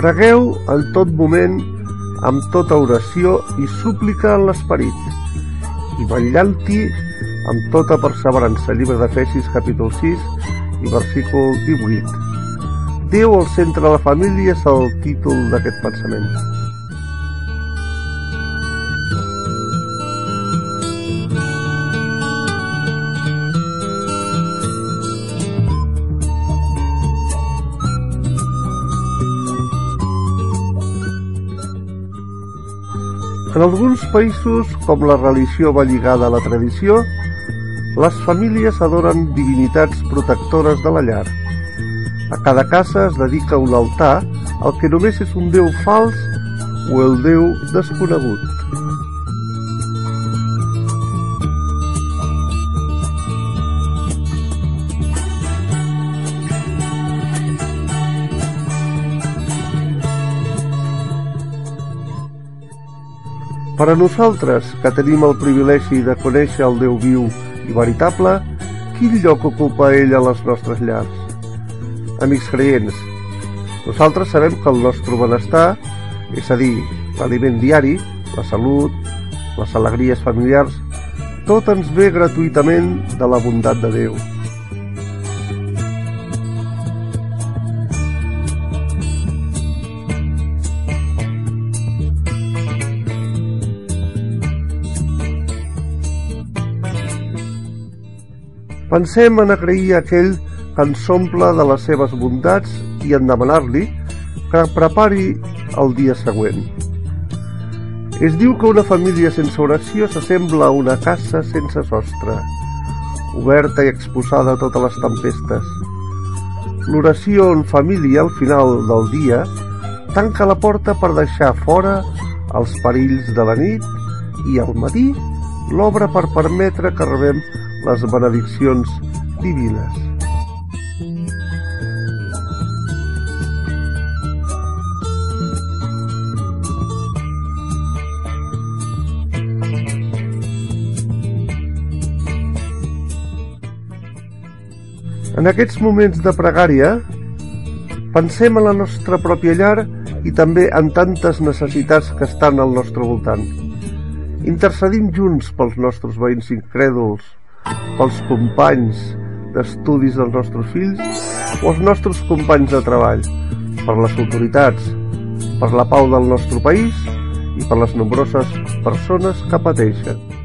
Pregueu en tot moment, amb tota oració i súplica en l'esperit, i vetllant-hi amb tota perseverança. Llibre d'Efesis, capítol 6 i versícul 18. Déu al centre de la família és el títol d'aquest pensament. En alguns països, com la religió va lligada a la tradició, les famílies adoren divinitats protectores de la llar. A cada casa es dedica un altar al que només és un déu fals o el déu desconegut. Per a nosaltres, que tenim el privilegi de conèixer el Déu viu i veritable, quin lloc ocupa ell a les nostres llars? Amics creients, nosaltres sabem que el nostre benestar, és a dir, l'aliment diari, la salut, les alegries familiars, tot ens ve gratuïtament de la bondat de Déu. Pensem en agrair a aquell que ens omple de les seves bondats i en demanar-li que prepari el dia següent. Es diu que una família sense oració s'assembla a una casa sense sostre, oberta i exposada a totes les tempestes. L'oració en família al final del dia tanca la porta per deixar fora els perills de la nit i al matí l'obre per permetre que rebem les benediccions divines. En aquests moments de pregària, pensem en la nostra pròpia llar i també en tantes necessitats que estan al nostre voltant. Intercedim junts pels nostres veïns incrèduls, pels companys d'estudis dels nostres fills o els nostres companys de treball, per les autoritats, per la pau del nostre país i per les nombroses persones que pateixen.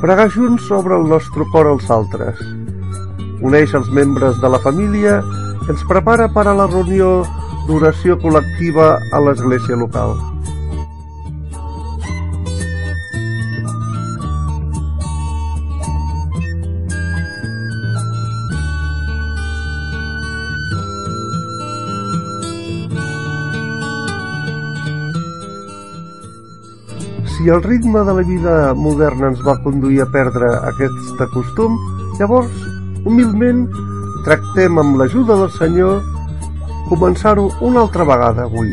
Pregar junts obre el nostre cor als altres, uneix els membres de la família ens prepara per a la reunió d'oració col·lectiva a l'església local. Si el ritme de la vida moderna ens va conduir a perdre aquest costum, llavors, humilment, tractem amb l'ajuda del Senyor començar-ho una altra vegada avui.